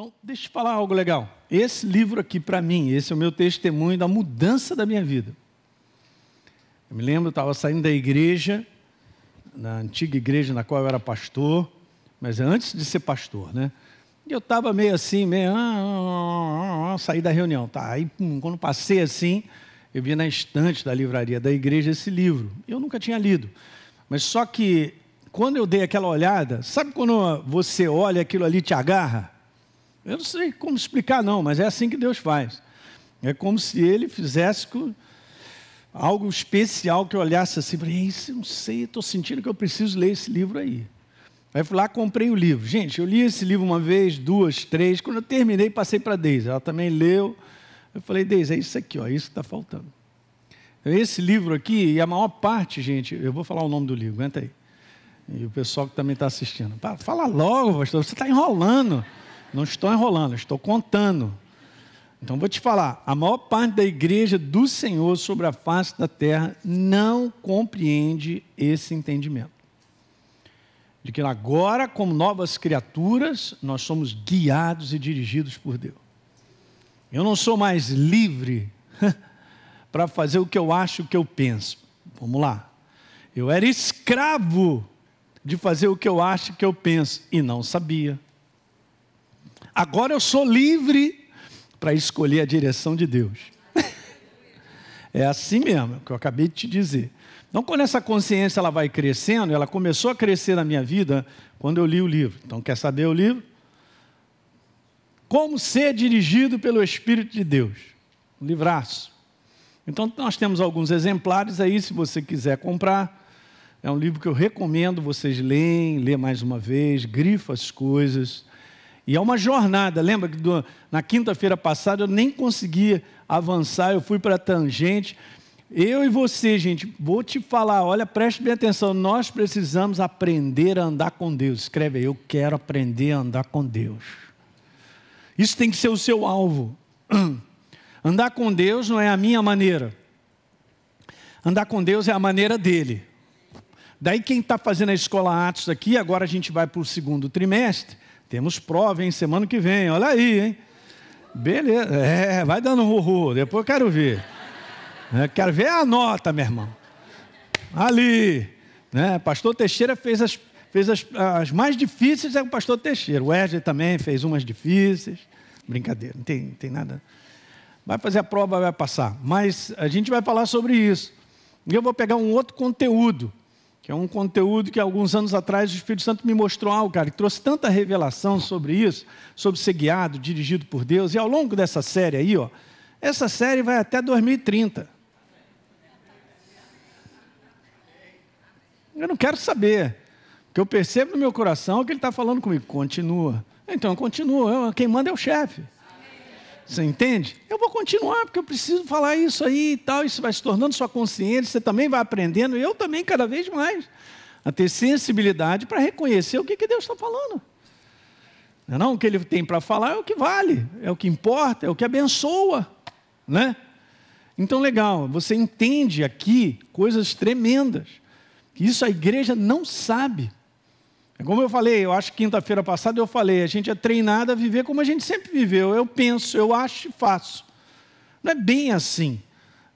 Então, deixa eu te falar algo legal. Esse livro aqui, para mim, esse é o meu testemunho da mudança da minha vida. Eu me lembro, eu estava saindo da igreja, na antiga igreja na qual eu era pastor, mas antes de ser pastor, né? E eu estava meio assim, meio. Ah, ah, ah, saí da reunião. Tá, aí, quando passei assim, eu vi na estante da livraria da igreja esse livro. Eu nunca tinha lido. Mas só que, quando eu dei aquela olhada, sabe quando você olha aquilo ali te agarra? Eu não sei como explicar, não, mas é assim que Deus faz. É como se ele fizesse algo especial que eu olhasse assim, falei, isso eu não sei, estou sentindo que eu preciso ler esse livro aí. Aí fui lá, comprei o livro. Gente, eu li esse livro uma vez, duas, três. Quando eu terminei, passei para a Deise. Ela também leu. Eu falei, Deise, é isso aqui, ó, é isso que está faltando. Esse livro aqui, e a maior parte, gente, eu vou falar o nome do livro, aguenta aí. E o pessoal que também está assistindo. Fala logo, pastor, você está enrolando. Não estou enrolando, estou contando. Então vou te falar, a maior parte da igreja do Senhor sobre a face da terra não compreende esse entendimento. De que agora, como novas criaturas, nós somos guiados e dirigidos por Deus. Eu não sou mais livre para fazer o que eu acho, o que eu penso. Vamos lá. Eu era escravo de fazer o que eu acho, o que eu penso e não sabia. Agora eu sou livre para escolher a direção de Deus. é assim mesmo, que eu acabei de te dizer. Então, quando essa consciência ela vai crescendo, ela começou a crescer na minha vida quando eu li o livro. Então, quer saber o livro? Como ser dirigido pelo Espírito de Deus. Um livraço. Então, nós temos alguns exemplares aí, se você quiser comprar. É um livro que eu recomendo vocês leem, lê mais uma vez, grifa as coisas. E é uma jornada. Lembra que do, na quinta-feira passada eu nem conseguia avançar, eu fui para a tangente. Eu e você, gente, vou te falar, olha, preste bem atenção, nós precisamos aprender a andar com Deus. Escreve aí, eu quero aprender a andar com Deus. Isso tem que ser o seu alvo. Andar com Deus não é a minha maneira. Andar com Deus é a maneira dele. Daí quem está fazendo a escola Atos aqui, agora a gente vai para o segundo trimestre, temos prova, hein? Semana que vem, olha aí, hein? Beleza, é, vai dando um ru, depois eu quero ver. Eu quero ver a nota, meu irmão. Ali, né? Pastor Teixeira fez as, fez as, as mais difíceis, é o pastor Teixeira. O Wesley também fez umas difíceis. Brincadeira, não tem, não tem nada. Vai fazer a prova, vai passar. Mas a gente vai falar sobre isso. E eu vou pegar um outro conteúdo que é um conteúdo que alguns anos atrás o Espírito Santo me mostrou algo, cara, que trouxe tanta revelação sobre isso, sobre ser guiado, dirigido por Deus. E ao longo dessa série aí, ó, essa série vai até 2030. Eu não quero saber. O que eu percebo no meu coração que ele está falando comigo. Continua. Então, continua. Quem manda é o chefe. Você entende? Eu vou continuar, porque eu preciso falar isso aí e tal. Isso vai se tornando sua consciência, você também vai aprendendo, e eu também cada vez mais, a ter sensibilidade para reconhecer o que, que Deus está falando. Não, é não, o que ele tem para falar é o que vale, é o que importa, é o que abençoa. Né? Então, legal, você entende aqui coisas tremendas. Isso a igreja não sabe. É como eu falei, eu acho que quinta-feira passada eu falei, a gente é treinado a viver como a gente sempre viveu. Eu penso, eu acho e faço. Não é bem assim.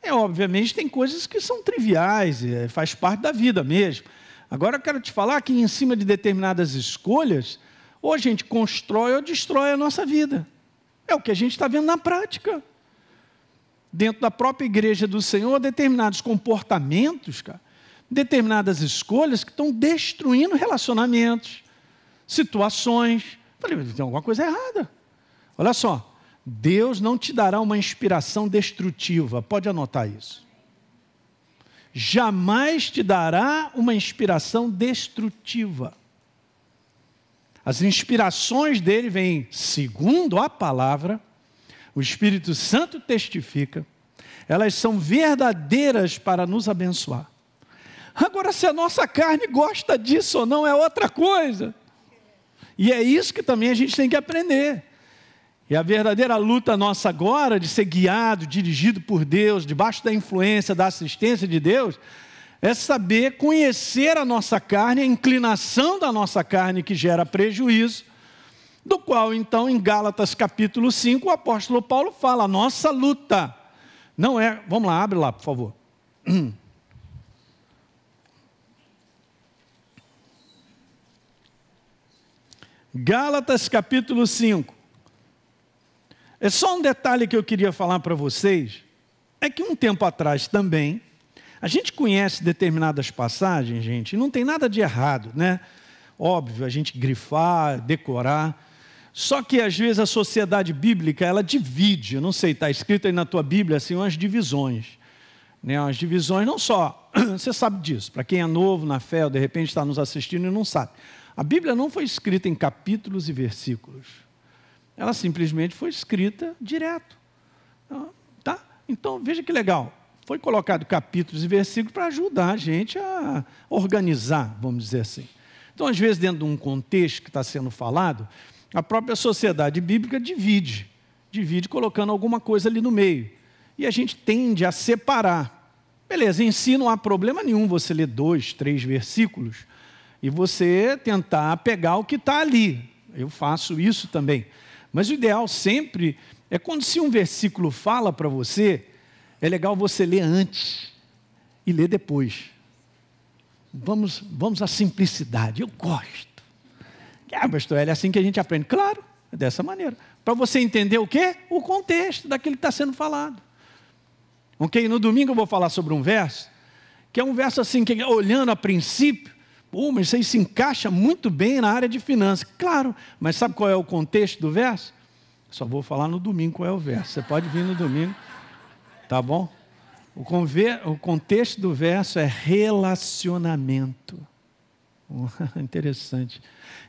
É, obviamente tem coisas que são triviais, é, faz parte da vida mesmo. Agora eu quero te falar que em cima de determinadas escolhas, ou a gente constrói ou destrói a nossa vida. É o que a gente está vendo na prática. Dentro da própria igreja do Senhor, determinados comportamentos, cara, determinadas escolhas que estão destruindo relacionamentos, situações. Falei, tem alguma coisa errada. Olha só, Deus não te dará uma inspiração destrutiva, pode anotar isso. Jamais te dará uma inspiração destrutiva. As inspirações dele vêm segundo a palavra, o Espírito Santo testifica, elas são verdadeiras para nos abençoar. Agora, se a nossa carne gosta disso ou não, é outra coisa. E é isso que também a gente tem que aprender. E a verdadeira luta nossa agora de ser guiado, dirigido por Deus, debaixo da influência, da assistência de Deus, é saber conhecer a nossa carne, a inclinação da nossa carne que gera prejuízo, Do qual, então, em Gálatas capítulo 5, o apóstolo Paulo fala: nossa luta não é. Vamos lá, abre lá, por favor. Gálatas capítulo 5. É só um detalhe que eu queria falar para vocês. É que um tempo atrás também, a gente conhece determinadas passagens, gente, e não tem nada de errado, né? Óbvio, a gente grifar, decorar. Só que às vezes a sociedade bíblica, ela divide, eu não sei, está escrito aí na tua Bíblia assim, umas divisões. Né? Umas divisões, não só, você sabe disso, para quem é novo na fé, ou de repente está nos assistindo e não sabe. A Bíblia não foi escrita em capítulos e versículos. Ela simplesmente foi escrita direto. Tá? Então, veja que legal. Foi colocado capítulos e versículos para ajudar a gente a organizar, vamos dizer assim. Então, às vezes, dentro de um contexto que está sendo falado, a própria sociedade bíblica divide, divide colocando alguma coisa ali no meio. E a gente tende a separar. Beleza, em si não há problema nenhum você ler dois, três versículos e você tentar pegar o que está ali. Eu faço isso também. Mas o ideal sempre é quando se um versículo fala para você, é legal você ler antes e ler depois. Vamos, vamos à simplicidade. Eu gosto. Ah, pastor, é assim que a gente aprende. Claro, é dessa maneira. Para você entender o quê? O contexto daquilo que está sendo falado. Ok? No domingo eu vou falar sobre um verso, que é um verso assim, que olhando a princípio, Pô, mas isso aí se encaixa muito bem na área de finanças. Claro, mas sabe qual é o contexto do verso? Só vou falar no domingo qual é o verso. Você pode vir no domingo, tá bom? O, conver... o contexto do verso é relacionamento. Interessante.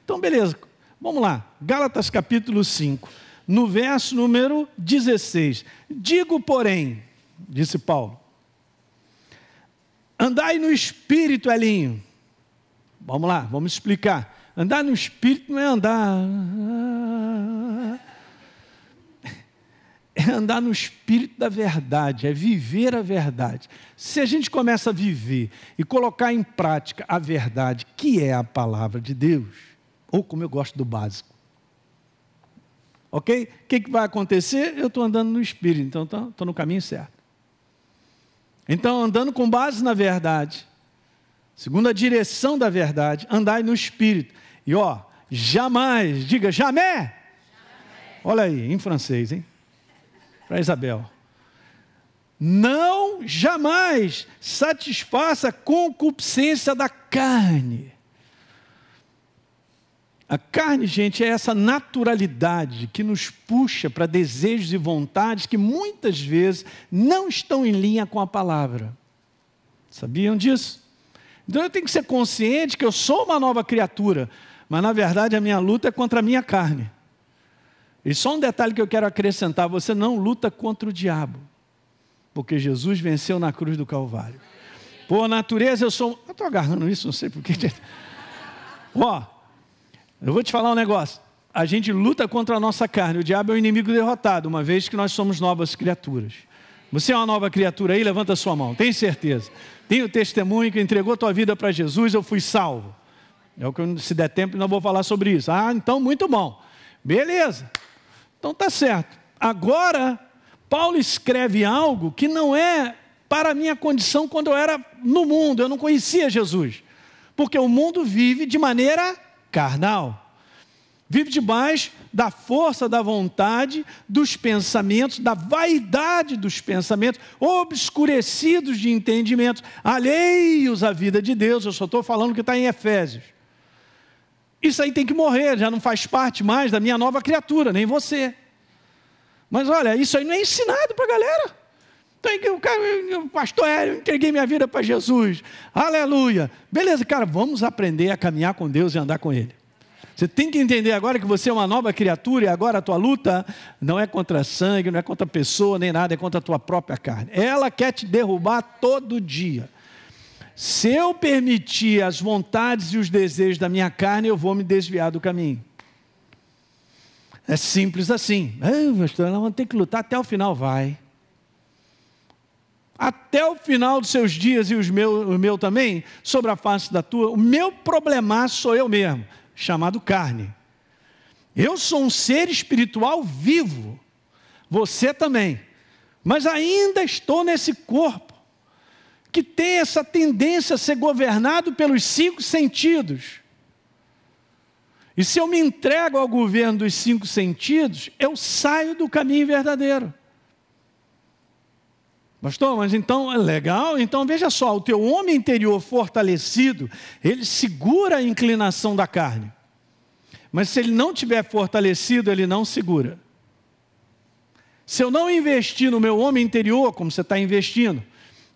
Então, beleza, vamos lá. Gálatas capítulo 5, no verso número 16. Digo, porém, disse Paulo, andai no espírito, Elinho Vamos lá, vamos explicar. Andar no espírito não é andar. É andar no espírito da verdade, é viver a verdade. Se a gente começa a viver e colocar em prática a verdade, que é a palavra de Deus, ou como eu gosto do básico, ok? O que, que vai acontecer? Eu estou andando no espírito, então estou no caminho certo. Então, andando com base na verdade, segundo a direção da verdade, andai no espírito. E ó, jamais, diga jamais. Olha aí, em francês, hein? Para Isabel. Não jamais satisfaça a concupiscência da carne. A carne, gente, é essa naturalidade que nos puxa para desejos e vontades que muitas vezes não estão em linha com a palavra. Sabiam disso? Então eu tenho que ser consciente que eu sou uma nova criatura, mas na verdade a minha luta é contra a minha carne. E só um detalhe que eu quero acrescentar: você não luta contra o diabo, porque Jesus venceu na cruz do Calvário. Por natureza eu sou. Eu estou agarrando isso, não sei porquê. Ó, eu vou te falar um negócio. A gente luta contra a nossa carne. O diabo é o inimigo derrotado, uma vez que nós somos novas criaturas. Você é uma nova criatura aí? Levanta a sua mão. Tem certeza? Tem o testemunho que entregou a tua vida para Jesus, eu fui salvo. É o que se der tempo não vou falar sobre isso. Ah, então muito bom. Beleza. Então tá certo. Agora Paulo escreve algo que não é para a minha condição quando eu era no mundo, eu não conhecia Jesus. Porque o mundo vive de maneira carnal. Vive debaixo da força da vontade, dos pensamentos, da vaidade dos pensamentos, obscurecidos de entendimento, alheios à vida de Deus. Eu só estou falando que está em Efésios. Isso aí tem que morrer, já não faz parte mais da minha nova criatura, nem você. Mas olha, isso aí não é ensinado para a galera. Tem que, o pastor, eu entreguei minha vida para Jesus. Aleluia. Beleza, cara, vamos aprender a caminhar com Deus e andar com Ele. Você tem que entender agora que você é uma nova criatura e agora a tua luta não é contra sangue, não é contra pessoa, nem nada, é contra a tua própria carne. Ela quer te derrubar todo dia. Se eu permitir as vontades e os desejos da minha carne, eu vou me desviar do caminho. É simples assim. Ah, pastor, nós vamos ter que lutar até o final. Vai. Até o final dos seus dias e os meu, o meu também, sobre a face da tua, o meu problema sou eu mesmo chamado carne. Eu sou um ser espiritual vivo, você também, mas ainda estou nesse corpo que tem essa tendência a ser governado pelos cinco sentidos. E se eu me entrego ao governo dos cinco sentidos, eu saio do caminho verdadeiro. Pastor, mas então é legal? Então veja só: o teu homem interior fortalecido, ele segura a inclinação da carne. Mas se ele não tiver fortalecido, ele não segura. Se eu não investir no meu homem interior, como você está investindo,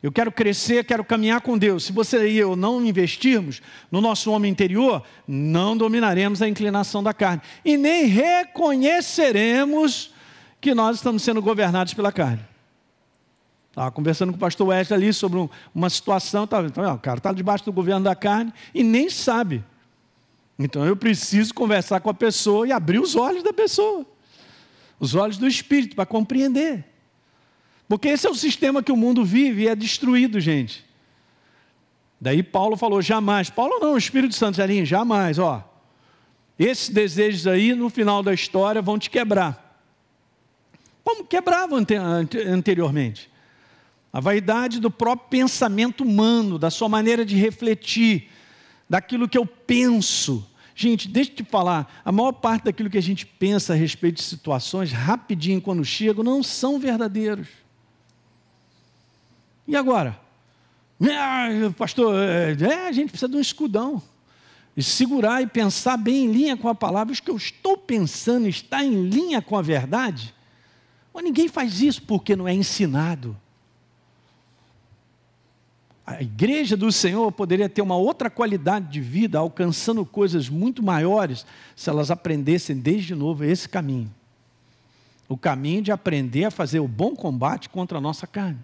eu quero crescer, quero caminhar com Deus. Se você e eu não investirmos no nosso homem interior, não dominaremos a inclinação da carne e nem reconheceremos que nós estamos sendo governados pela carne. Estava conversando com o pastor Wesley ali sobre um, uma situação, tá, então, o cara está debaixo do governo da carne e nem sabe. Então eu preciso conversar com a pessoa e abrir os olhos da pessoa, os olhos do espírito, para compreender. Porque esse é o sistema que o mundo vive e é destruído, gente. Daí Paulo falou: jamais. Paulo não, o Espírito Santo, Zelinho, jamais, ó. Esses desejos aí, no final da história, vão te quebrar. Como quebravam anteriormente? A vaidade do próprio pensamento humano, da sua maneira de refletir, daquilo que eu penso. Gente, deixa eu te falar, a maior parte daquilo que a gente pensa a respeito de situações, rapidinho quando chegam, não são verdadeiros. E agora? É, pastor, é, é, a gente precisa de um escudão. E segurar e pensar bem em linha com a palavra. Os que eu estou pensando está em linha com a verdade? Mas ninguém faz isso porque não é ensinado. A igreja do Senhor poderia ter uma outra qualidade de vida, alcançando coisas muito maiores, se elas aprendessem desde novo esse caminho. O caminho de aprender a fazer o bom combate contra a nossa carne.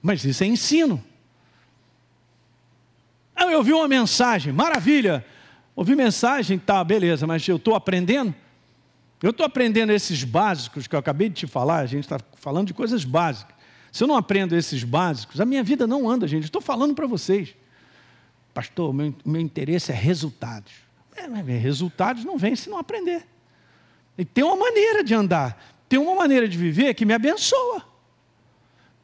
Mas isso é ensino. Ah, eu ouvi uma mensagem, maravilha. Ouvi mensagem, tá, beleza, mas eu estou aprendendo? Eu estou aprendendo esses básicos que eu acabei de te falar, a gente está falando de coisas básicas. Se eu não aprendo esses básicos, a minha vida não anda, gente. Estou falando para vocês. Pastor, meu, meu interesse é resultados. É, resultados não vêm se não aprender. E tem uma maneira de andar, tem uma maneira de viver que me abençoa.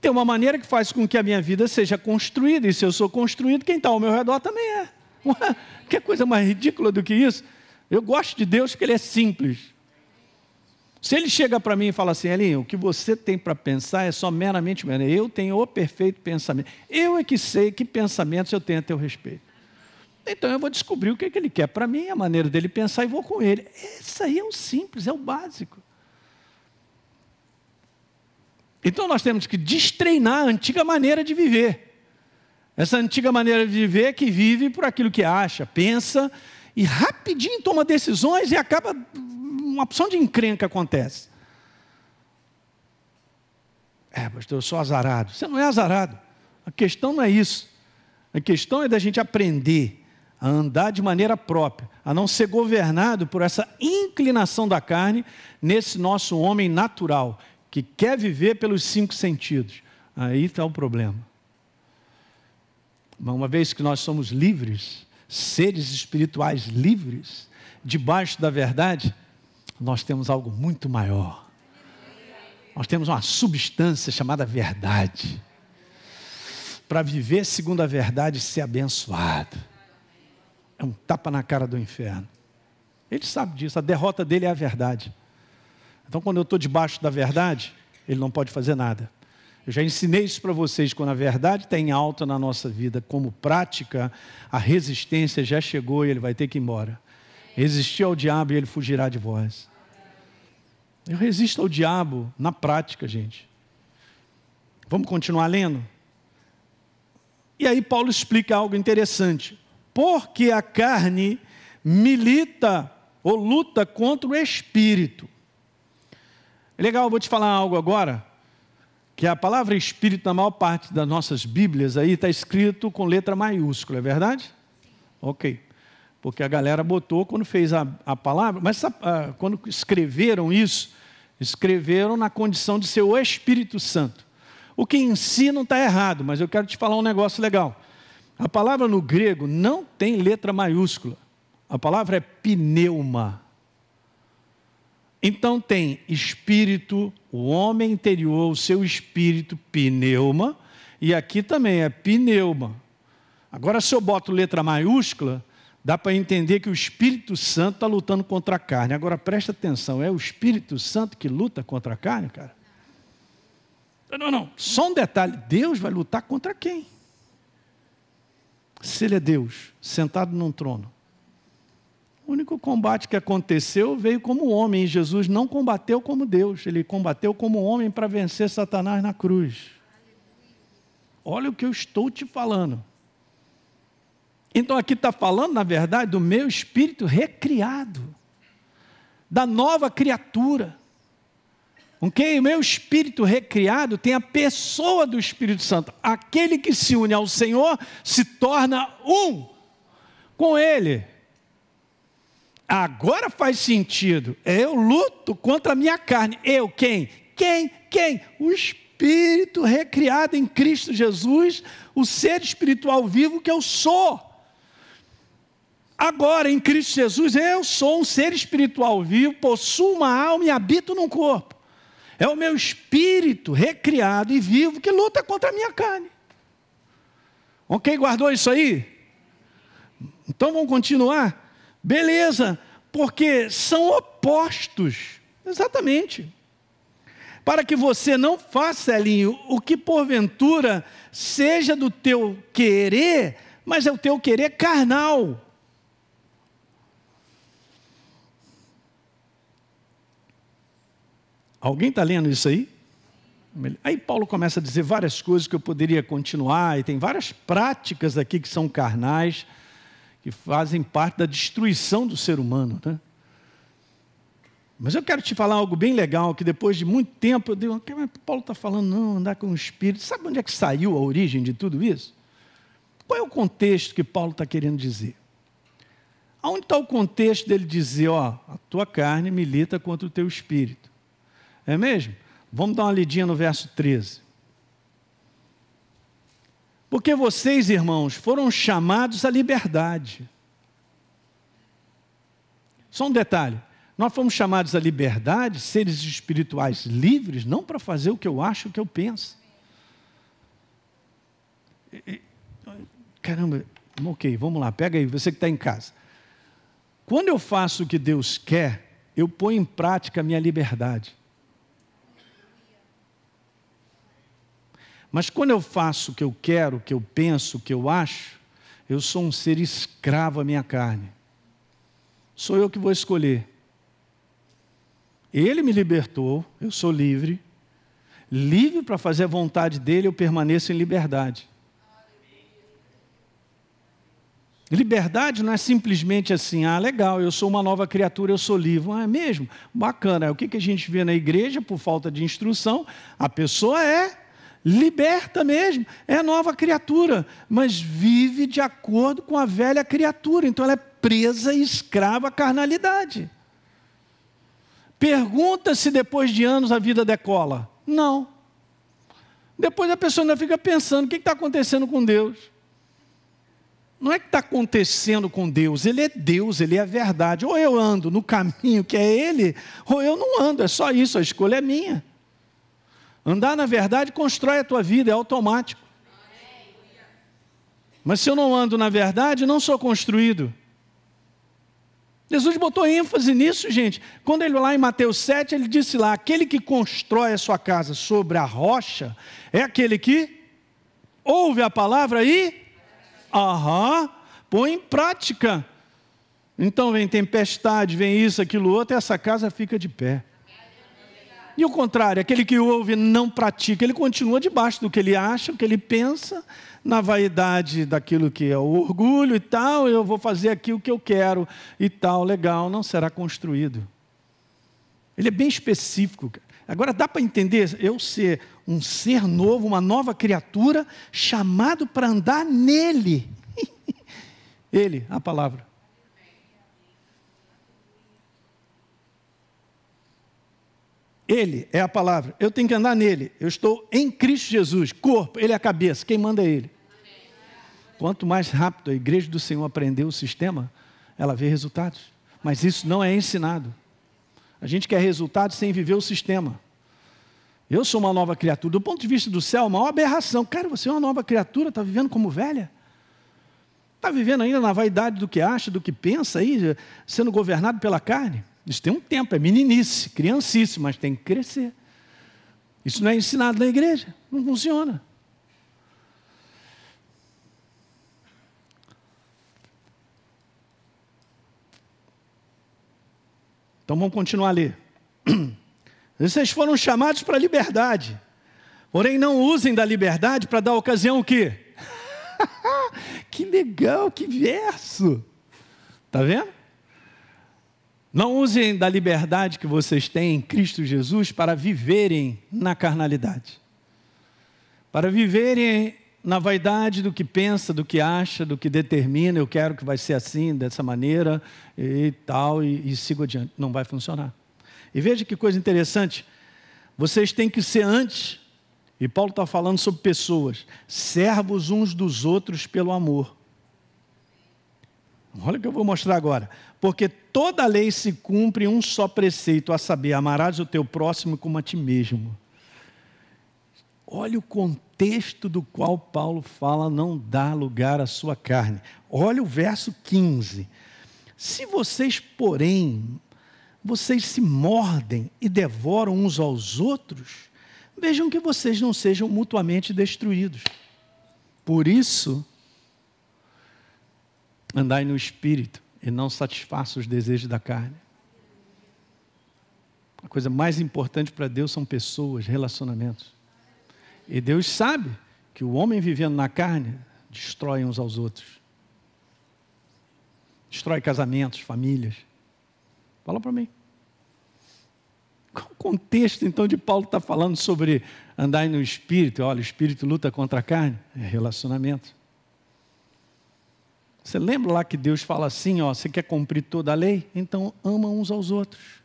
Tem uma maneira que faz com que a minha vida seja construída, e se eu sou construído, quem está ao meu redor também é. Ué, que coisa mais ridícula do que isso? Eu gosto de Deus porque Ele é simples. Se Ele chega para mim e fala assim, Elinho, o que você tem para pensar é só meramente eu tenho o perfeito pensamento. Eu é que sei que pensamentos eu tenho a teu respeito. Então eu vou descobrir o que, é que Ele quer para mim, a maneira dele pensar e vou com Ele. Isso aí é o simples, é o básico. Então nós temos que destreinar a antiga maneira de viver. Essa antiga maneira de viver que vive por aquilo que acha, pensa e rapidinho toma decisões e acaba uma opção de encrenca acontece. É, pastor, eu sou azarado. Você não é azarado. A questão não é isso. A questão é da gente aprender a andar de maneira própria, a não ser governado por essa inclinação da carne nesse nosso homem natural, que quer viver pelos cinco sentidos. Aí está o problema. Uma vez que nós somos livres, seres espirituais livres, debaixo da verdade, nós temos algo muito maior. Nós temos uma substância chamada verdade. Para viver segundo a verdade e ser abençoado. É um tapa na cara do inferno. Ele sabe disso, a derrota dele é a verdade. Então, quando eu estou debaixo da verdade, ele não pode fazer nada. Eu já ensinei isso para vocês, quando a verdade está em alta na nossa vida, como prática, a resistência já chegou e ele vai ter que ir embora. Resistir ao diabo e ele fugirá de vós. Eu resisto ao diabo na prática, gente. Vamos continuar lendo? E aí Paulo explica algo interessante. Porque a carne milita ou luta contra o espírito é legal, vou te falar algo agora, que a palavra espírito na maior parte das nossas Bíblias aí está escrito com letra maiúscula, é verdade? Ok. Porque a galera botou quando fez a, a palavra, mas a, quando escreveram isso, escreveram na condição de ser o Espírito Santo. O que em si não está errado, mas eu quero te falar um negócio legal. A palavra no grego não tem letra maiúscula. A palavra é pneuma. Então tem espírito, o homem interior, o seu espírito, pneuma, e aqui também é pneuma. Agora, se eu boto letra maiúscula, dá para entender que o Espírito Santo está lutando contra a carne. Agora presta atenção, é o Espírito Santo que luta contra a carne, cara? Não, não, só um detalhe: Deus vai lutar contra quem? Se Ele é Deus, sentado num trono. O único combate que aconteceu veio como homem, e Jesus não combateu como Deus, ele combateu como homem para vencer Satanás na cruz. Olha o que eu estou te falando. Então aqui está falando, na verdade, do meu espírito recriado, da nova criatura. Ok? O meu espírito recriado tem a pessoa do Espírito Santo. Aquele que se une ao Senhor se torna um com Ele. Agora faz sentido. Eu luto contra a minha carne. Eu quem? Quem? Quem? O Espírito recriado em Cristo Jesus, o ser espiritual vivo que eu sou. Agora, em Cristo Jesus, eu sou um ser espiritual vivo, possuo uma alma e habito num corpo. É o meu espírito recriado e vivo que luta contra a minha carne. Ok? Guardou isso aí? Então vamos continuar? Beleza, porque são opostos. Exatamente. Para que você não faça, Elinho, o que porventura seja do teu querer, mas é o teu querer carnal. Alguém está lendo isso aí? Aí Paulo começa a dizer várias coisas que eu poderia continuar, e tem várias práticas aqui que são carnais, que fazem parte da destruição do ser humano. Né? Mas eu quero te falar algo bem legal, que depois de muito tempo eu digo, mas Paulo está falando, não, andar com o Espírito. Sabe onde é que saiu a origem de tudo isso? Qual é o contexto que Paulo está querendo dizer? Aonde está o contexto dele dizer, ó, a tua carne milita contra o teu espírito? É mesmo? Vamos dar uma lidinha no verso 13. Porque vocês, irmãos, foram chamados à liberdade. Só um detalhe: nós fomos chamados à liberdade, seres espirituais livres, não para fazer o que eu acho, o que eu penso. Caramba, ok, vamos lá, pega aí, você que está em casa. Quando eu faço o que Deus quer, eu ponho em prática a minha liberdade. Mas quando eu faço o que eu quero, o que eu penso, o que eu acho, eu sou um ser escravo à minha carne. Sou eu que vou escolher. Ele me libertou, eu sou livre. Livre para fazer a vontade dele, eu permaneço em liberdade. Liberdade não é simplesmente assim, ah, legal, eu sou uma nova criatura, eu sou livre. Ah, é mesmo? Bacana. O que a gente vê na igreja, por falta de instrução? A pessoa é liberta mesmo, é nova criatura, mas vive de acordo com a velha criatura, então ela é presa e escrava à carnalidade. Pergunta se depois de anos a vida decola. Não. Depois a pessoa ainda fica pensando: o que está acontecendo com Deus? Não é que está acontecendo com Deus, Ele é Deus, Ele é a verdade. Ou eu ando no caminho que é Ele, ou eu não ando, é só isso, a escolha é minha. Andar na verdade constrói a tua vida, é automático. Mas se eu não ando na verdade, não sou construído. Jesus botou ênfase nisso, gente. Quando ele lá em Mateus 7, ele disse lá: aquele que constrói a sua casa sobre a rocha é aquele que ouve a palavra e aham, põe em prática. Então vem tempestade, vem isso, aquilo outro, e essa casa fica de pé. E o contrário, aquele que ouve não pratica, ele continua debaixo do que ele acha, o que ele pensa, na vaidade daquilo que é o orgulho e tal, eu vou fazer aqui o que eu quero e tal, legal, não será construído. Ele é bem específico. Agora dá para entender eu ser um ser novo, uma nova criatura, chamado para andar nele. Ele, a palavra. Ele é a palavra. Eu tenho que andar nele. Eu estou em Cristo Jesus. Corpo, ele é a cabeça. Quem manda é ele. Quanto mais rápido a igreja do Senhor aprender o sistema, ela vê resultados. Mas isso não é ensinado. A gente quer resultado sem viver o sistema. Eu sou uma nova criatura. Do ponto de vista do céu, uma aberração. Cara, você é uma nova criatura, está vivendo como velha? Está vivendo ainda na vaidade do que acha, do que pensa, aí, sendo governado pela carne? Isso tem um tempo, é meninice, criancice, mas tem que crescer. Isso não é ensinado na igreja, não funciona. Então vamos continuar a ler. Vocês foram chamados para a liberdade. Porém, não usem da liberdade para dar ocasião o quê? que legal, que verso. Está vendo? Não usem da liberdade que vocês têm em Cristo Jesus para viverem na carnalidade. Para viverem na vaidade do que pensa, do que acha, do que determina, eu quero que vai ser assim, dessa maneira e tal, e, e sigo adiante. Não vai funcionar. E veja que coisa interessante. Vocês têm que ser antes, e Paulo está falando sobre pessoas, servos uns dos outros pelo amor. Olha o que eu vou mostrar agora. Porque toda lei se cumpre um só preceito, a saber, amarás o teu próximo como a ti mesmo. Olha o contexto do qual Paulo fala, não dá lugar à sua carne. Olha o verso 15. Se vocês, porém, vocês se mordem e devoram uns aos outros, vejam que vocês não sejam mutuamente destruídos. Por isso, andai no espírito e não satisfaça os desejos da carne. A coisa mais importante para Deus são pessoas, relacionamentos. E Deus sabe que o homem vivendo na carne destrói uns aos outros. Destrói casamentos, famílias. Fala para mim. Qual o contexto, então, de Paulo estar tá falando sobre andar no espírito? Olha, o espírito luta contra a carne. É relacionamento. Você lembra lá que Deus fala assim: ó, você quer cumprir toda a lei? Então ama uns aos outros.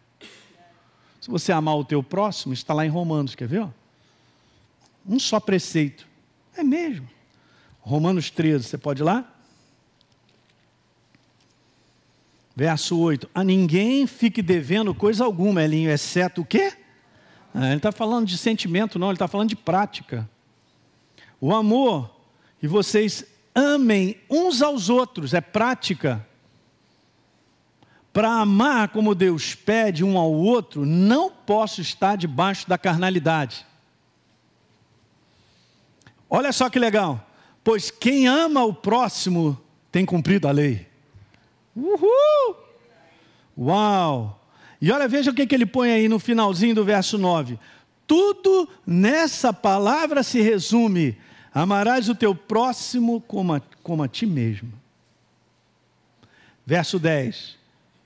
Se você amar o teu próximo, está lá em Romanos, quer ver? Ó? Um só preceito. É mesmo. Romanos 13, você pode ir lá? Verso 8. A ninguém fique devendo coisa alguma, Elinho, exceto o quê? Ah, ele está falando de sentimento, não, ele está falando de prática. O amor, e vocês amem uns aos outros, é prática. Para amar como Deus pede um ao outro, não posso estar debaixo da carnalidade. Olha só que legal. Pois quem ama o próximo tem cumprido a lei. Uhul! Uau! E olha, veja o que, que ele põe aí no finalzinho do verso 9. Tudo nessa palavra se resume: amarás o teu próximo como a, como a ti mesmo. Verso 10.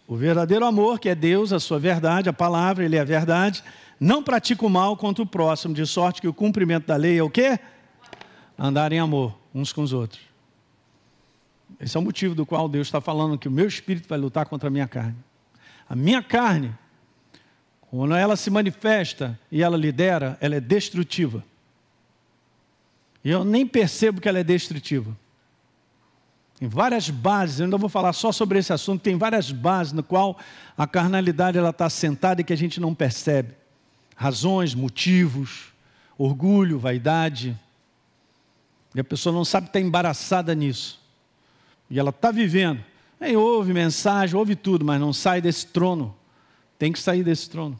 O verdadeiro amor, que é Deus, a sua verdade, a palavra, ele é a verdade, não pratica o mal contra o próximo, de sorte que o cumprimento da lei é o quê? andar em amor uns com os outros. Esse é o motivo do qual Deus está falando que o meu espírito vai lutar contra a minha carne. A minha carne, quando ela se manifesta e ela lidera, ela é destrutiva. E eu nem percebo que ela é destrutiva. Tem várias bases, eu ainda vou falar só sobre esse assunto, tem várias bases no qual a carnalidade ela está sentada e que a gente não percebe. Razões, motivos, orgulho, vaidade, e a pessoa não sabe estar embaraçada nisso. E ela está vivendo. Aí ouve mensagem, ouve tudo, mas não sai desse trono. Tem que sair desse trono.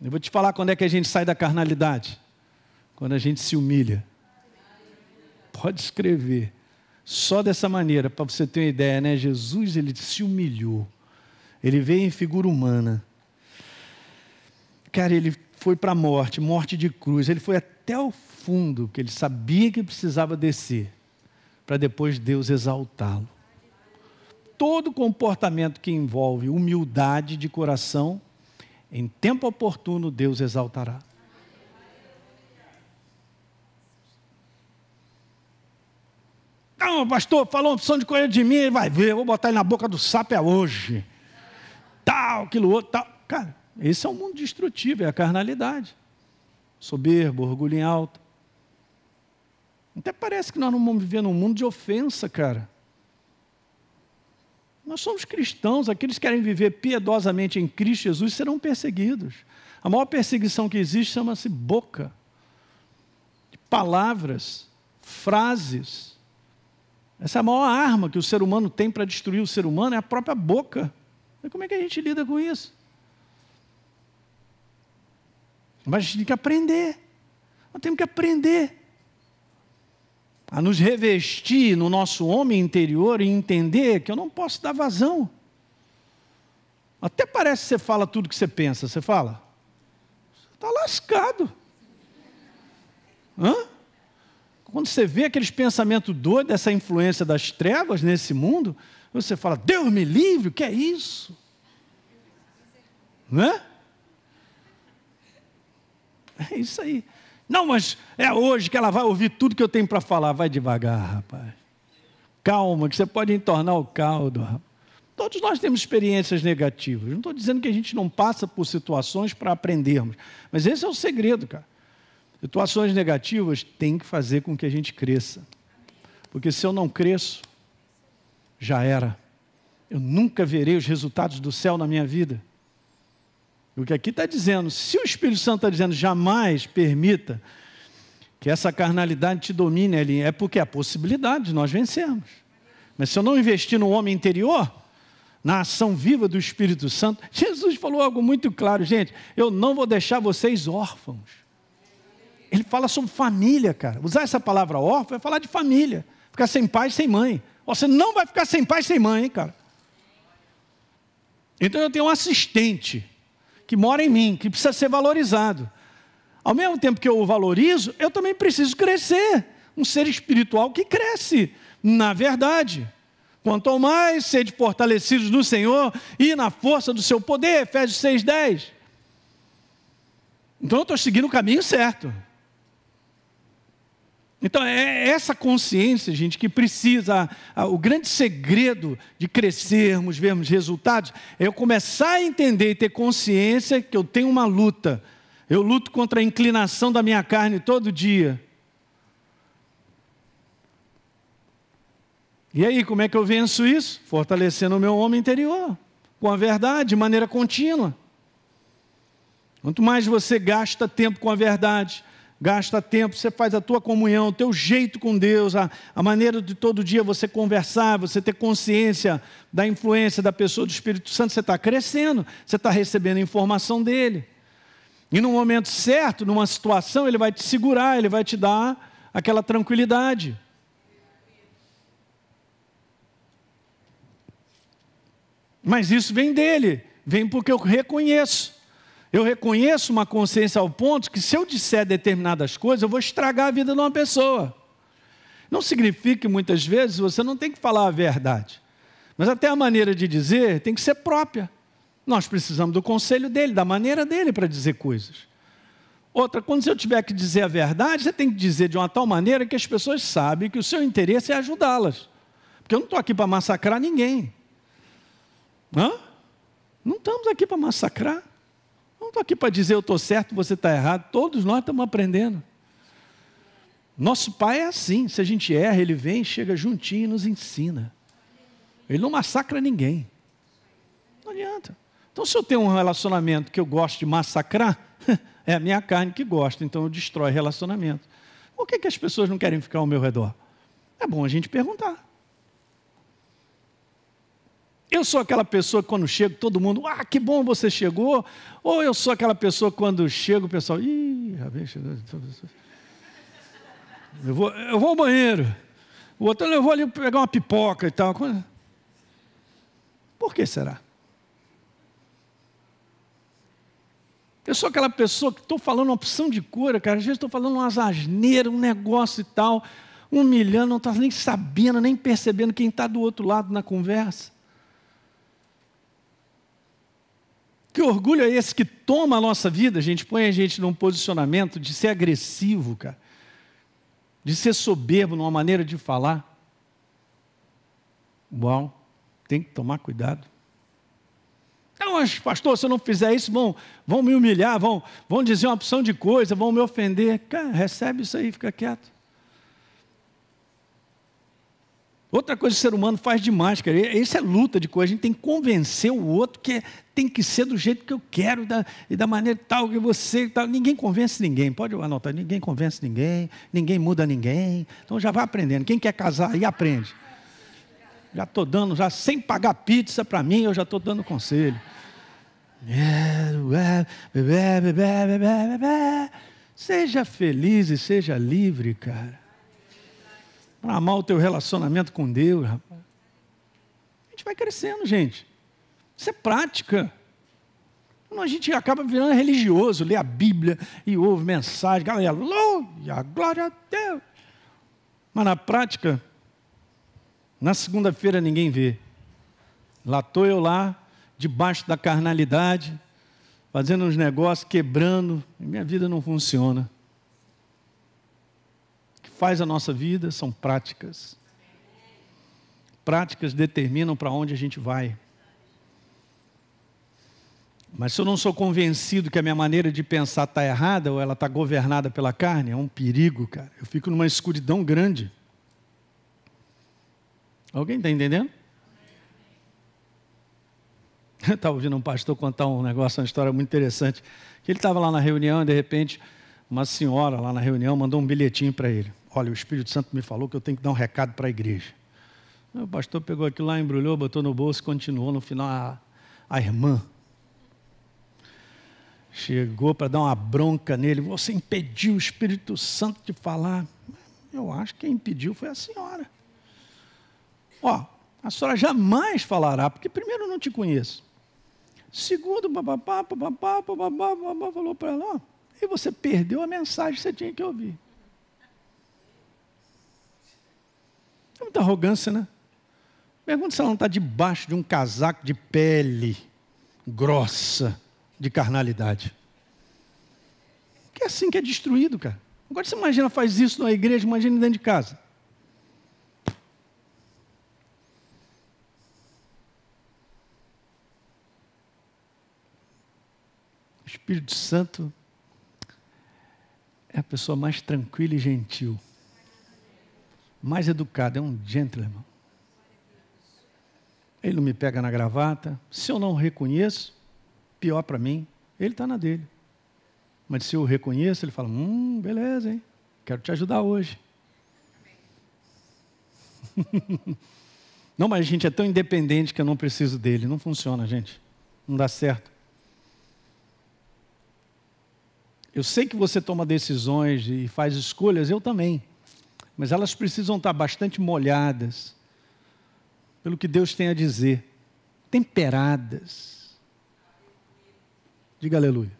Eu vou te falar quando é que a gente sai da carnalidade. Quando a gente se humilha. Pode escrever. Só dessa maneira, para você ter uma ideia, né? Jesus ele se humilhou. Ele veio em figura humana. Cara, ele foi para a morte, morte de cruz. Ele foi até o fundo que ele sabia que precisava descer, para depois Deus exaltá-lo. Todo comportamento que envolve humildade de coração, em tempo oportuno Deus exaltará. Não, pastor, falou uma opção de coisa de mim, vai ver, vou botar ele na boca do sapo é hoje. Tal, aquilo outro, tal. Cara, esse é um mundo destrutivo, é a carnalidade. Soberbo, orgulho em alto. Até parece que nós não vamos viver num mundo de ofensa, cara. Nós somos cristãos, aqueles que querem viver piedosamente em Cristo Jesus serão perseguidos. A maior perseguição que existe chama-se boca. Palavras, frases. Essa é maior arma que o ser humano tem para destruir o ser humano é a própria boca. E como é que a gente lida com isso? Mas a gente tem que aprender. Nós temos que aprender a nos revestir no nosso homem interior e entender que eu não posso dar vazão. Até parece que você fala tudo que você pensa, você fala? Você está lascado. Hã? Quando você vê aqueles pensamentos doidos, essa influência das trevas nesse mundo, você fala, Deus me livre, o que é isso? Não é? É isso aí. Não, mas é hoje que ela vai ouvir tudo que eu tenho para falar. Vai devagar, rapaz. Calma, que você pode entornar o caldo. Todos nós temos experiências negativas. Não estou dizendo que a gente não passa por situações para aprendermos. Mas esse é o segredo, cara. Situações negativas têm que fazer com que a gente cresça. Porque se eu não cresço, já era. Eu nunca verei os resultados do céu na minha vida. O que aqui está dizendo, se o Espírito Santo está dizendo jamais permita que essa carnalidade te domine ali, é porque é a possibilidade de nós vencermos. Mas se eu não investir no homem interior, na ação viva do Espírito Santo, Jesus falou algo muito claro, gente, eu não vou deixar vocês órfãos. Ele fala sobre família, cara. Usar essa palavra órfão é falar de família. Ficar sem pai, sem mãe. Você não vai ficar sem pai, sem mãe, hein, cara. Então eu tenho um assistente que mora em mim, que precisa ser valorizado. Ao mesmo tempo que eu o valorizo, eu também preciso crescer. Um ser espiritual que cresce, na verdade. Quanto mais sede fortalecidos no Senhor e na força do seu poder, Efésios 6,10. Então eu estou seguindo o caminho certo. Então é essa consciência, gente, que precisa. O grande segredo de crescermos, vermos resultados, é eu começar a entender e ter consciência que eu tenho uma luta. Eu luto contra a inclinação da minha carne todo dia. E aí, como é que eu venço isso? Fortalecendo o meu homem interior, com a verdade, de maneira contínua. Quanto mais você gasta tempo com a verdade, gasta tempo, você faz a tua comunhão, o teu jeito com Deus, a, a maneira de todo dia você conversar, você ter consciência da influência da pessoa do Espírito Santo, você está crescendo, você está recebendo informação dele. E no momento certo, numa situação, ele vai te segurar, ele vai te dar aquela tranquilidade. Mas isso vem dele, vem porque eu reconheço. Eu reconheço uma consciência ao ponto que, se eu disser determinadas coisas, eu vou estragar a vida de uma pessoa. Não significa que muitas vezes você não tem que falar a verdade, mas até a maneira de dizer tem que ser própria. Nós precisamos do conselho dele, da maneira dele para dizer coisas. Outra, quando eu tiver que dizer a verdade, você tem que dizer de uma tal maneira que as pessoas sabem que o seu interesse é ajudá-las. Porque eu não estou aqui para massacrar ninguém. Hã? Não estamos aqui para massacrar. Não estou aqui para dizer eu estou certo, você está errado. Todos nós estamos aprendendo. Nosso pai é assim. Se a gente erra, ele vem, chega juntinho e nos ensina. Ele não massacra ninguém. Não adianta. Então, se eu tenho um relacionamento que eu gosto de massacrar, é a minha carne que gosta, então eu destrói relacionamento. Por que, que as pessoas não querem ficar ao meu redor? É bom a gente perguntar. Eu sou aquela pessoa que quando chego, todo mundo, ah, que bom você chegou. Ou eu sou aquela pessoa que quando chego, o pessoal, ih, chegou. Eu vou, eu vou ao banheiro. O outro, eu vou ali pegar uma pipoca e tal. Por que será? Eu sou aquela pessoa que estou falando uma opção de cura, cara. Às vezes estou falando umas asneiras, um negócio e tal, humilhando, não está nem sabendo, nem percebendo quem está do outro lado na conversa. Que orgulho é esse que toma a nossa vida, gente põe a gente num posicionamento de ser agressivo, cara, de ser soberbo numa maneira de falar. Uau, tem que tomar cuidado. Mas pastor, se eu não fizer isso, vão, vão me humilhar, vão, vão dizer uma opção de coisa, vão me ofender. Cara, recebe isso aí, fica quieto. Outra coisa que o ser humano faz demais, cara. Isso é luta de coisa. A gente tem que convencer o outro que tem que ser do jeito que eu quero da, e da maneira tal que você. Tal. Ninguém convence ninguém. Pode anotar. Ninguém convence ninguém. Ninguém muda ninguém. Então já vai aprendendo. Quem quer casar aí aprende. Já estou dando, já sem pagar pizza para mim, eu já estou dando conselho. Seja feliz e seja livre, cara. Para amar o teu relacionamento com Deus, rapaz. A gente vai crescendo, gente. Isso é prática. A gente acaba virando religioso, lê a Bíblia e ouve mensagem, galera, aleluia, glória a Deus. Mas na prática, na segunda-feira ninguém vê. Lá estou eu lá, debaixo da carnalidade, fazendo uns negócios, quebrando, minha vida não funciona. Faz a nossa vida são práticas. Práticas determinam para onde a gente vai. Mas se eu não sou convencido que a minha maneira de pensar está errada ou ela está governada pela carne, é um perigo, cara. Eu fico numa escuridão grande. Alguém está entendendo? Eu estava ouvindo um pastor contar um negócio, uma história muito interessante. Ele estava lá na reunião e de repente uma senhora lá na reunião mandou um bilhetinho para ele. Olha, o Espírito Santo me falou que eu tenho que dar um recado para a igreja. O pastor pegou aquilo lá, embrulhou, botou no bolso, continuou. No final, a, a irmã chegou para dar uma bronca nele. Você impediu o Espírito Santo de falar. Eu acho que quem impediu foi a senhora. Ó, a senhora jamais falará, porque primeiro não te conheço. Segundo, papapá, papapá, papapá, papapá, falou para ela, ó, e você perdeu a mensagem que você tinha que ouvir. É muita arrogância, né? Pergunta se ela não está debaixo de um casaco de pele grossa de carnalidade. Que é assim que é destruído, cara. Agora você imagina, faz isso na igreja, imagina dentro de casa. O Espírito Santo é a pessoa mais tranquila e gentil, mais educada, é um gentleman. Ele não me pega na gravata. Se eu não reconheço, pior para mim, ele está na dele. Mas se eu reconheço, ele fala: Hum, beleza, hein? Quero te ajudar hoje. não, mas a gente é tão independente que eu não preciso dele. Não funciona, gente. Não dá certo. Eu sei que você toma decisões e faz escolhas, eu também. Mas elas precisam estar bastante molhadas pelo que Deus tem a dizer, temperadas Diga aleluia.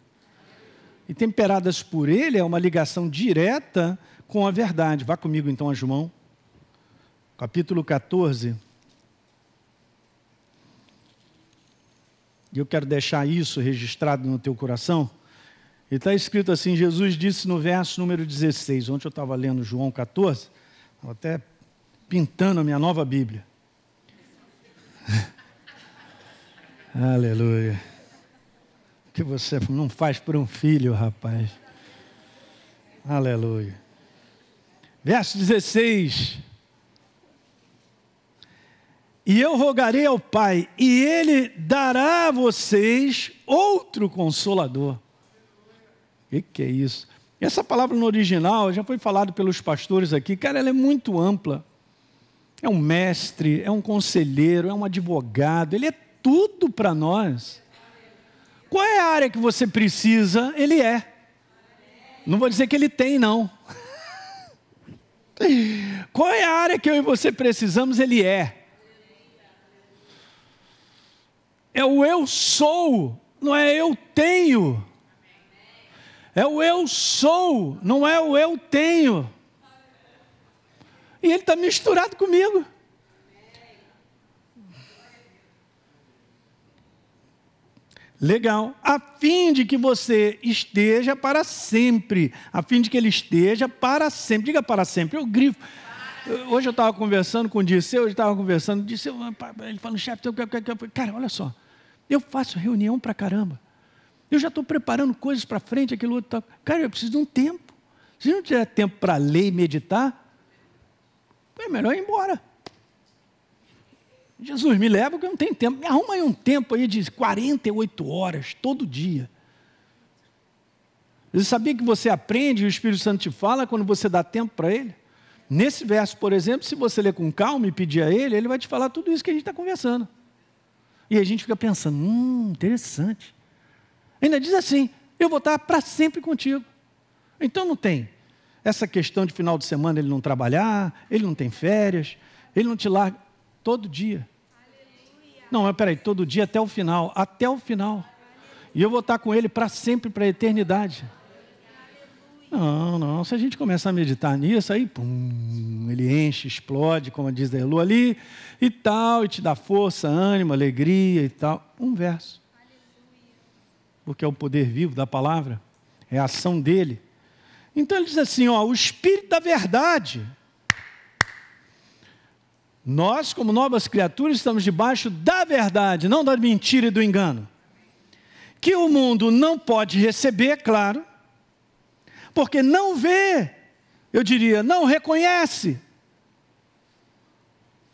E temperadas por ele é uma ligação direta com a verdade. Vá comigo então a João, capítulo 14. E eu quero deixar isso registrado no teu coração. E está escrito assim: Jesus disse no verso número 16. Ontem eu estava lendo João 14, estava até pintando a minha nova Bíblia. Aleluia que você não faz por um filho, rapaz. Aleluia. Verso 16. E eu rogarei ao Pai, e Ele dará a vocês outro consolador. O que, que é isso? Essa palavra no original já foi falado pelos pastores aqui, cara, ela é muito ampla. É um mestre, é um conselheiro, é um advogado, ele é tudo para nós. Qual é a área que você precisa? Ele é. Não vou dizer que ele tem, não. Qual é a área que eu e você precisamos? Ele é. É o eu sou, não é eu tenho. É o eu sou, não é o eu tenho. E ele está misturado comigo. Legal. A fim de que você esteja para sempre. A fim de que ele esteja para sempre. Diga para sempre. Eu grifo. Hoje eu estava conversando com o Disseu, hoje estava conversando, Disseu, ele falando, chefe, cara, olha só, eu faço reunião para caramba. Eu já estou preparando coisas para frente, aquilo outro tal. Cara, eu preciso de um tempo. Se não tiver tempo para ler e meditar, é melhor ir embora. Jesus, me leva porque eu não tenho tempo. Me arruma aí um tempo aí de 48 horas, todo dia. Você sabia que você aprende e o Espírito Santo te fala quando você dá tempo para ele? Nesse verso, por exemplo, se você ler com calma e pedir a ele, ele vai te falar tudo isso que a gente está conversando. E a gente fica pensando, hum, interessante. Ainda diz assim: eu vou estar para sempre contigo. Então não tem essa questão de final de semana ele não trabalhar, ele não tem férias, ele não te larga todo dia. Aleluia. Não, mas peraí, todo dia até o final, até o final. E eu vou estar com ele para sempre, para a eternidade. Não, não. Se a gente começar a meditar nisso, aí pum, ele enche, explode, como diz a Elu ali, e tal, e te dá força, ânimo, alegria e tal. Um verso. Porque é o poder vivo da palavra, é a ação dele. Então ele diz assim: ó, o Espírito da verdade. Nós, como novas criaturas, estamos debaixo da verdade, não da mentira e do engano. Que o mundo não pode receber, claro, porque não vê, eu diria, não reconhece.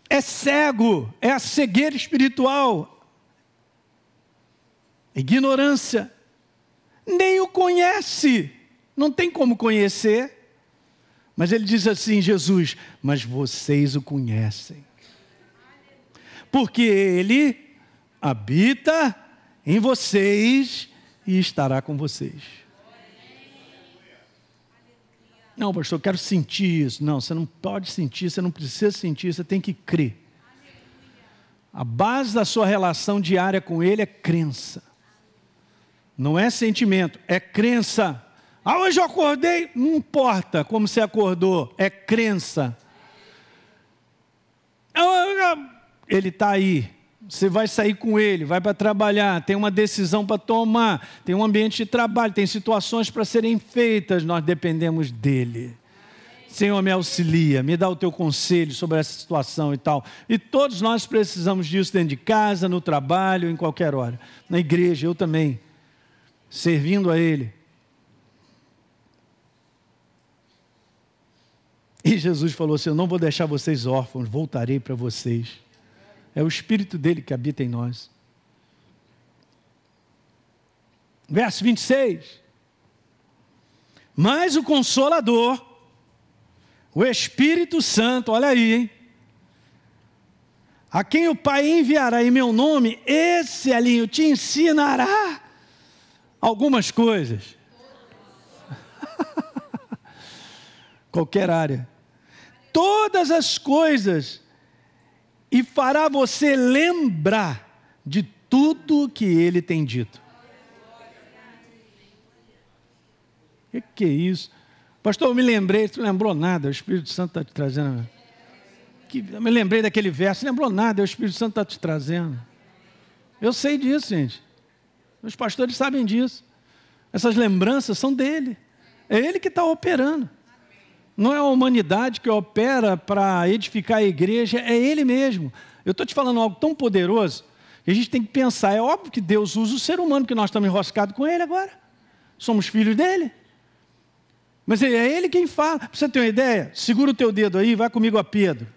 É cego, é a cegueira espiritual, ignorância, nem o conhece, não tem como conhecer. Mas ele diz assim: Jesus, mas vocês o conhecem, porque ele habita em vocês e estará com vocês. Não, pastor, eu quero sentir isso. Não, você não pode sentir, você não precisa sentir, você tem que crer. A base da sua relação diária com Ele é crença. Não é sentimento, é crença. Ah, hoje eu acordei, não importa como você acordou, é crença. Ele está aí, você vai sair com ele, vai para trabalhar, tem uma decisão para tomar, tem um ambiente de trabalho, tem situações para serem feitas, nós dependemos dele. Senhor, me auxilia, me dá o teu conselho sobre essa situação e tal. E todos nós precisamos disso dentro de casa, no trabalho, em qualquer hora. Na igreja, eu também, servindo a Ele. E Jesus falou assim: Eu não vou deixar vocês órfãos, voltarei para vocês. É o Espírito dele que habita em nós. Verso 26. Mas o Consolador, o Espírito Santo, olha aí, hein? A quem o Pai enviará em meu nome, esse alinho te ensinará algumas coisas. Qualquer área. Todas as coisas e fará você lembrar de tudo que ele tem dito. O que, que é isso? Pastor, eu me lembrei, tu lembrou nada, o Espírito Santo está te trazendo. eu me lembrei daquele verso, lembrou nada, o Espírito Santo está te trazendo. Eu sei disso, gente. Os pastores sabem disso. Essas lembranças são dele. É ele que está operando. Não é a humanidade que opera para edificar a igreja, é Ele mesmo. Eu estou te falando algo tão poderoso que a gente tem que pensar. É óbvio que Deus usa o ser humano, que nós estamos enroscados com Ele agora. Somos filhos dele. Mas é Ele quem fala. Para você ter uma ideia, segura o teu dedo aí, vai comigo a Pedro.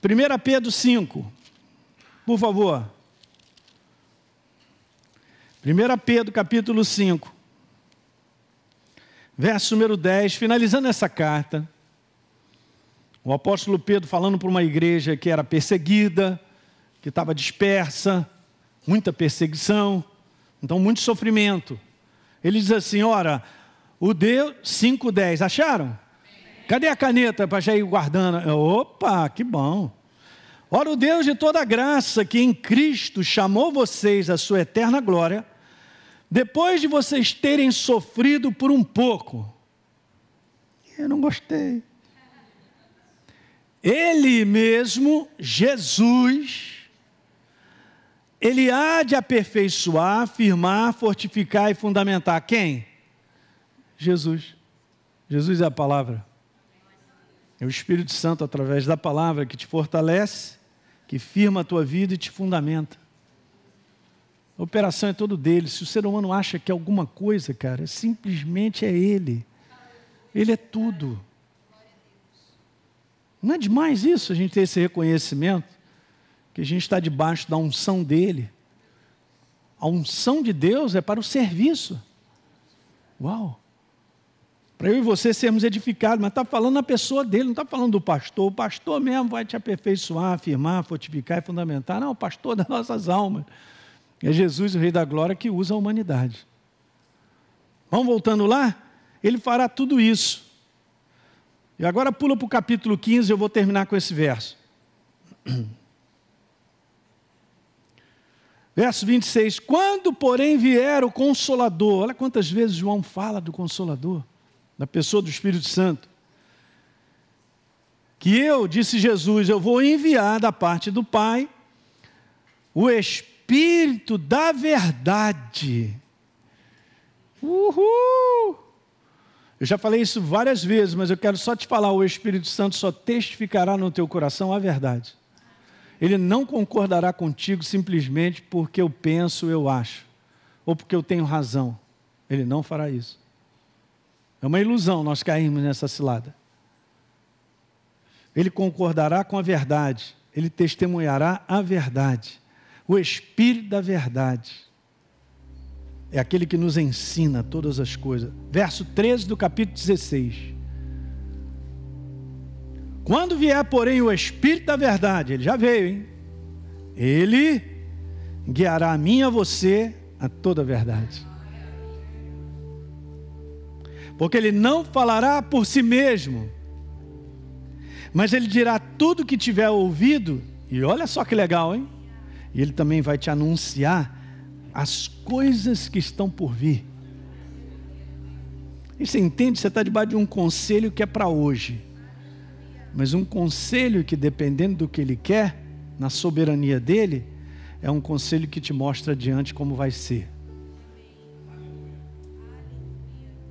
Primeira Pedro 5, por favor. 1 Pedro capítulo 5, verso número 10, finalizando essa carta, o apóstolo Pedro falando para uma igreja que era perseguida, que estava dispersa, muita perseguição, então muito sofrimento. Ele diz assim: ora, o Deus 5,10, acharam? Cadê a caneta para já ir guardando? Opa, que bom. Ora, o Deus de toda graça, que em Cristo chamou vocês à sua eterna glória, depois de vocês terem sofrido por um pouco, eu não gostei. Ele mesmo, Jesus, ele há de aperfeiçoar, firmar, fortificar e fundamentar quem? Jesus. Jesus é a palavra. É o Espírito Santo através da palavra que te fortalece que firma a tua vida e te fundamenta. A operação é todo dele. Se o ser humano acha que é alguma coisa, cara, simplesmente é ele. Ele é tudo. Não é demais isso, a gente ter esse reconhecimento? Que a gente está debaixo da unção dele. A unção de Deus é para o serviço. Uau! Para eu e você sermos edificados, mas está falando na pessoa dele, não está falando do pastor. O pastor mesmo vai te aperfeiçoar, afirmar, fortificar e fundamentar. Não, o pastor das nossas almas. É Jesus, o Rei da Glória, que usa a humanidade. Vamos voltando lá? Ele fará tudo isso. E agora pula para o capítulo 15, eu vou terminar com esse verso. Verso 26: Quando, porém, vier o Consolador, olha quantas vezes João fala do Consolador, da pessoa do Espírito Santo. Que eu, disse Jesus, eu vou enviar da parte do Pai o Espírito da Verdade. Uhul! Eu já falei isso várias vezes, mas eu quero só te falar: o Espírito Santo só testificará no teu coração a verdade. Ele não concordará contigo simplesmente porque eu penso, eu acho, ou porque eu tenho razão. Ele não fará isso. É uma ilusão nós cairmos nessa cilada. Ele concordará com a verdade, ele testemunhará a verdade. O Espírito da verdade é aquele que nos ensina todas as coisas. Verso 13 do capítulo 16. Quando vier, porém, o Espírito da Verdade, ele já veio, hein? Ele guiará a mim e a você a toda a verdade. Porque ele não falará por si mesmo, mas ele dirá tudo que tiver ouvido, e olha só que legal, hein? E ele também vai te anunciar as coisas que estão por vir. E você entende? Você está debaixo de um conselho que é para hoje. Mas um conselho que, dependendo do que ele quer, na soberania dele, é um conselho que te mostra adiante como vai ser.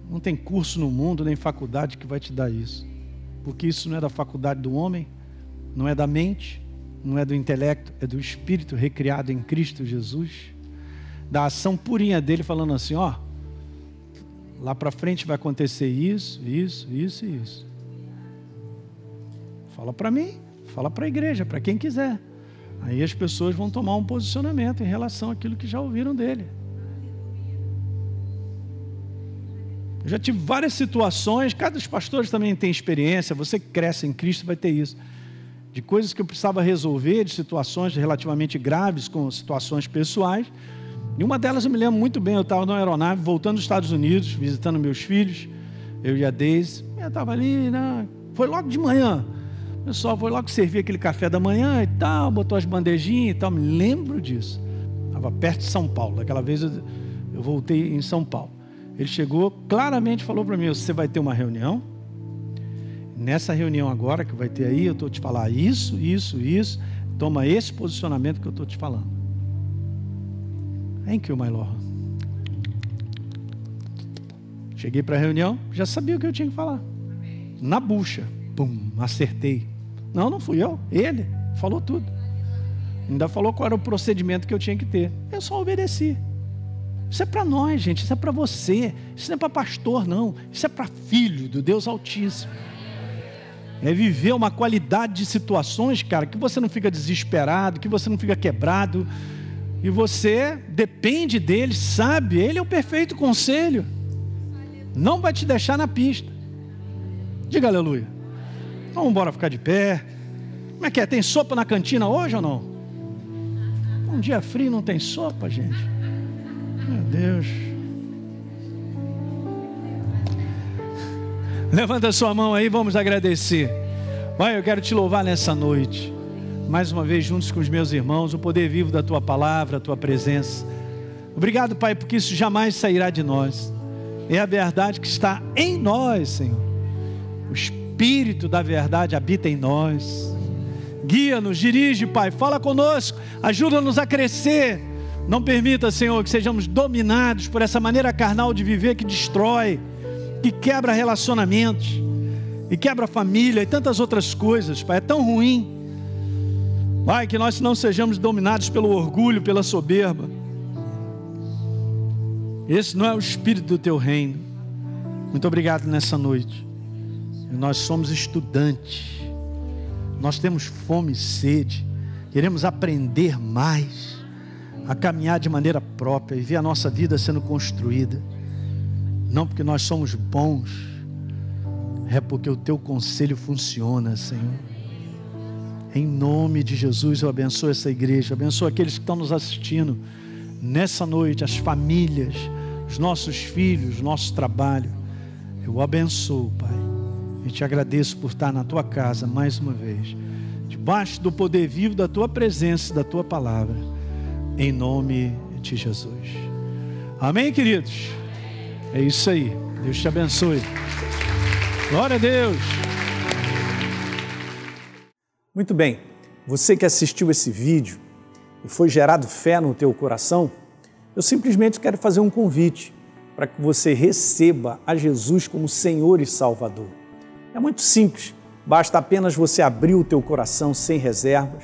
Não tem curso no mundo, nem faculdade que vai te dar isso. Porque isso não é da faculdade do homem, não é da mente, não é do intelecto, é do espírito recriado em Cristo Jesus. Da ação purinha dele, falando assim: ó, lá para frente vai acontecer isso, isso, isso e isso. Fala para mim, fala para a igreja, para quem quiser. Aí as pessoas vão tomar um posicionamento em relação àquilo que já ouviram dele. Eu já tive várias situações, cada dos pastores também tem experiência, você que cresce em Cristo vai ter isso. De coisas que eu precisava resolver, de situações relativamente graves, com situações pessoais. E uma delas eu me lembro muito bem, eu estava numa aeronave voltando dos Estados Unidos, visitando meus filhos, eu e a Deise. Eu estava ali, né? foi logo de manhã pessoal foi logo servir aquele café da manhã e tal, botou as bandejinhas e tal. Me lembro disso. Estava perto de São Paulo. Aquela vez eu, eu voltei em São Paulo. Ele chegou, claramente falou para mim: você vai ter uma reunião. Nessa reunião agora que vai ter aí, eu estou te falar isso, isso, isso. Toma esse posicionamento que eu estou te falando. Thank you, my Lord. Cheguei para a reunião, já sabia o que eu tinha que falar. Na bucha, pum, acertei. Não, não fui eu, ele falou tudo. Ainda falou qual era o procedimento que eu tinha que ter. Eu só obedeci. Isso é para nós, gente, isso é para você. Isso não é para pastor, não. Isso é para filho do Deus Altíssimo. É viver uma qualidade de situações, cara, que você não fica desesperado, que você não fica quebrado. E você depende dele, sabe? Ele é o perfeito conselho. Não vai te deixar na pista. Diga aleluia. Vamos embora ficar de pé. Como é que é? Tem sopa na cantina hoje ou não? Um dia frio não tem sopa, gente. Meu Deus. Levanta sua mão aí, vamos agradecer. Pai, eu quero te louvar nessa noite. Mais uma vez, juntos com os meus irmãos, o poder vivo da tua palavra, a tua presença. Obrigado, Pai, porque isso jamais sairá de nós. É a verdade que está em nós, Senhor. O Espírito da verdade habita em nós. Guia-nos, dirige, Pai, fala conosco, ajuda-nos a crescer. Não permita, Senhor, que sejamos dominados por essa maneira carnal de viver que destrói, que quebra relacionamentos, e quebra família e tantas outras coisas, Pai. É tão ruim. Pai, que nós não sejamos dominados pelo orgulho, pela soberba. Esse não é o espírito do teu reino. Muito obrigado nessa noite. Nós somos estudantes. Nós temos fome e sede. Queremos aprender mais, a caminhar de maneira própria e ver a nossa vida sendo construída. Não porque nós somos bons, é porque o teu conselho funciona, Senhor. Em nome de Jesus, eu abençoo essa igreja, abençoo aqueles que estão nos assistindo nessa noite, as famílias, os nossos filhos, nosso trabalho. Eu abençoo, Pai. E te agradeço por estar na tua casa mais uma vez, debaixo do poder vivo da tua presença, da tua palavra, em nome de Jesus. Amém, queridos? É isso aí. Deus te abençoe. Glória a Deus. Muito bem. Você que assistiu esse vídeo e foi gerado fé no teu coração, eu simplesmente quero fazer um convite para que você receba a Jesus como Senhor e Salvador. É muito simples, basta apenas você abrir o teu coração sem reservas,